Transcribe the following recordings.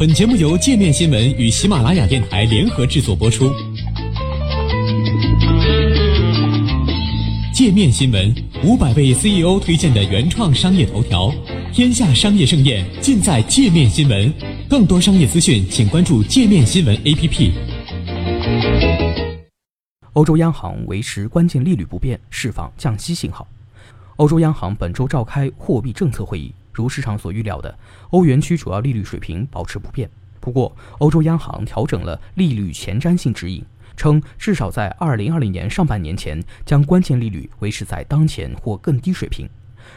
本节目由界面新闻与喜马拉雅电台联合制作播出。界面新闻五百位 CEO 推荐的原创商业头条，天下商业盛宴尽在界面新闻。更多商业资讯，请关注界面新闻 APP。欧洲央行维持关键利率不变，释放降息信号。欧洲央行本周召开货币政策会议。如市场所预料的，欧元区主要利率水平保持不变。不过，欧洲央行调整了利率前瞻性指引，称至少在2020年上半年前将关键利率维持在当前或更低水平。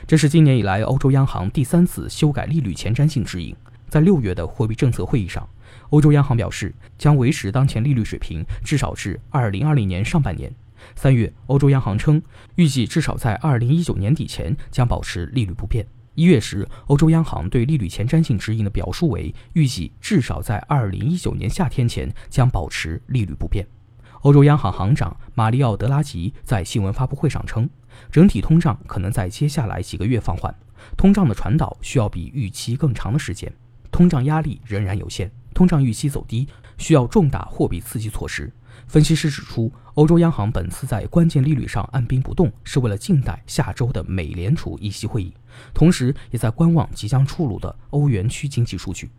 这是今年以来欧洲央行第三次修改利率前瞻性指引。在六月的货币政策会议上，欧洲央行表示将维持当前利率水平至少至2020年上半年。三月，欧洲央行称预计至少在2019年底前将保持利率不变。一月时，欧洲央行对利率前瞻性指引的表述为预计至少在二零一九年夏天前将保持利率不变。欧洲央行行长马里奥·德拉吉在新闻发布会上称，整体通胀可能在接下来几个月放缓，通胀的传导需要比预期更长的时间，通胀压力仍然有限，通胀预期走低需要重大货币刺激措施。分析师指出，欧洲央行本次在关键利率上按兵不动，是为了静待下周的美联储议息会议，同时也在观望即将出炉的欧元区经济数据。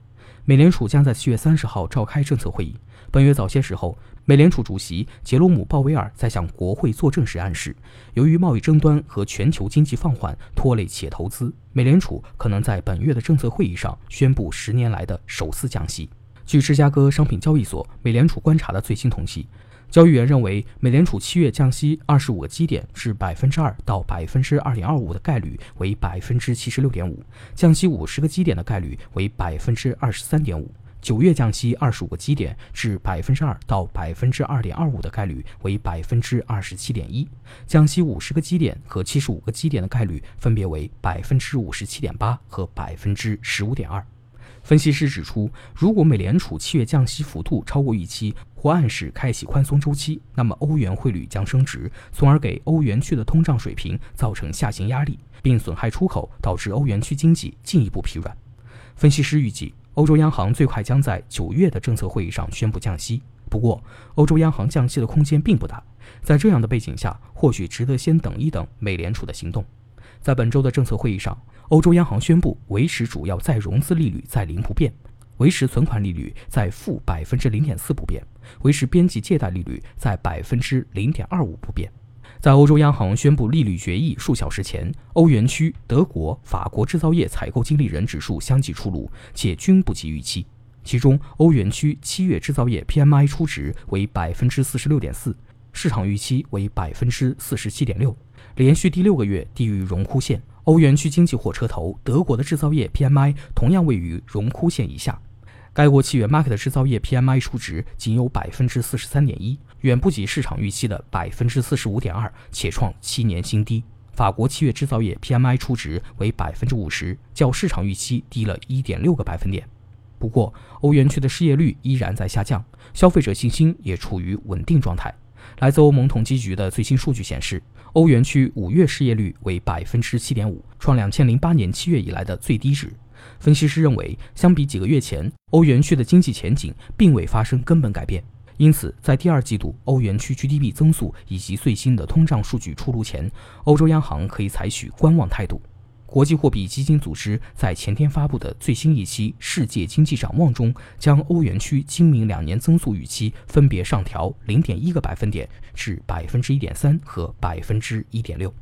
美联储将在七月三十号召开政策会议。本月早些时候，美联储主席杰罗姆·鲍威尔在向国会作证时暗示，由于贸易争端和全球经济放缓拖累企业投资，美联储可能在本月的政策会议上宣布十年来的首次降息。据芝加哥商品交易所美联储观察的最新统计，交易员认为美联储七月降息二十五个基点至百分之二到百分之二点二五的概率为百分之七十六点五，降息五十个基点的概率为百分之二十三点五。九月降息二十五个基点至百分之二到百分之二点二五的概率为百分之二十七点一，降息五十个基点和七十五个基点的概率分别为百分之五十七点八和百分之十五点二。分析师指出，如果美联储七月降息幅度超过预期，或暗示开启宽松周期，那么欧元汇率将升值，从而给欧元区的通胀水平造成下行压力，并损害出口，导致欧元区经济进一步疲软。分析师预计，欧洲央行最快将在九月的政策会议上宣布降息。不过，欧洲央行降息的空间并不大。在这样的背景下，或许值得先等一等美联储的行动。在本周的政策会议上。欧洲央行宣布维持主要再融资利率在零不变，维持存款利率在负百分之零点四不变，维持边际借贷利率在百分之零点二五不变。在欧洲央行宣布利率决议数小时前，欧元区德国、法国制造业采购经理人指数相继出炉，且均不及预期。其中，欧元区七月制造业 PMI 初值为百分之四十六点四，市场预期为百分之四十七点六，连续第六个月低于荣枯线。欧元区经济火车头德国的制造业 PMI 同样位于荣枯线以下，该国七月 market 制造业 PMI 数值仅有百分之四十三点一，远不及市场预期的百分之四十五点二，且创七年新低。法国七月制造业 PMI 初值为百分之五十，较市场预期低了一点六个百分点。不过，欧元区的失业率依然在下降，消费者信心也处于稳定状态。来自欧盟统计局的最新数据显示，欧元区五月失业率为百分之七点五，创两千零八年七月以来的最低值。分析师认为，相比几个月前，欧元区的经济前景并未发生根本改变。因此，在第二季度欧元区 GDP 增速以及最新的通胀数据出炉前，欧洲央行可以采取观望态度。国际货币基金组织在前天发布的最新一期世界经济展望中，将欧元区今明两年增速预期分别上调零点一个百分点至百分之一点三和百分之一点六。